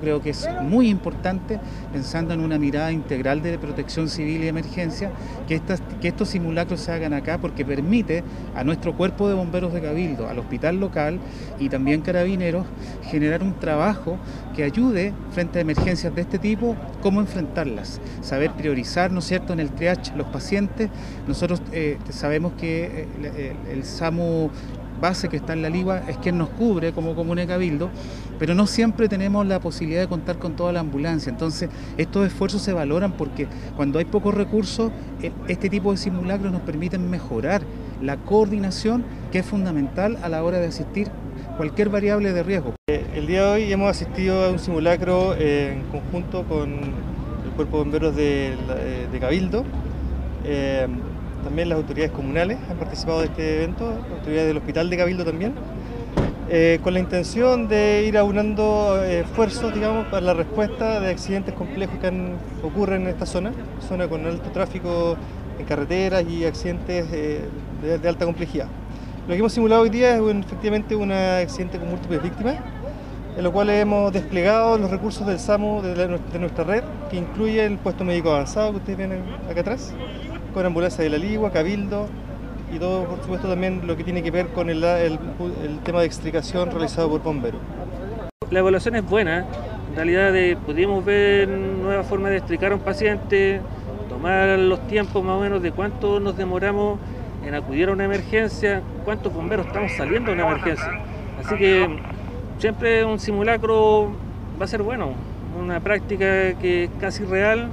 Creo que es muy importante, pensando en una mirada integral de protección civil y emergencia, que, estas, que estos simulacros se hagan acá porque permite a nuestro cuerpo de bomberos de Cabildo, al hospital local y también carabineros generar un trabajo que ayude frente a emergencias de este tipo, cómo enfrentarlas, saber priorizar, ¿no es cierto?, en el triage los pacientes. Nosotros eh, sabemos que eh, el, SAMU base que está en la LIGUA es quien nos cubre como Comune Cabildo, pero no siempre tenemos la posibilidad de contar con toda la ambulancia. Entonces, estos esfuerzos se valoran porque cuando hay pocos recursos, e, este tipo de simulacros nos permiten mejorar la coordinación que es fundamental a la hora de asistir cualquier variable de riesgo. Eh, el día de hoy hemos asistido a un simulacro eh, en conjunto con el Cuerpo de Bomberos de, de Cabildo. Eh, también las autoridades comunales han participado de este evento, autoridades del Hospital de Cabildo también, eh, con la intención de ir aunando eh, esfuerzos digamos, para la respuesta de accidentes complejos que ocurren en esta zona, zona con alto tráfico en carreteras y accidentes eh, de, de, alta complejidad. Lo que hemos simulado hoy día es un, efectivamente un accidente con múltiples víctimas, en lo cual hemos desplegado los recursos del SAMU de, la, de nuestra red, que incluye el puesto médico avanzado que ustedes ven acá atrás, con ambulancia de la Ligua, Cabildo y todo, por supuesto, también lo que tiene que ver con el, el, el tema de extricación realizado por bomberos. La evaluación es buena, en realidad de, pudimos ver nuevas formas de extricar a un paciente, tomar los tiempos más o menos de cuánto nos demoramos en acudir a una emergencia, cuántos bomberos estamos saliendo de una emergencia. Así que siempre un simulacro va a ser bueno, una práctica que es casi real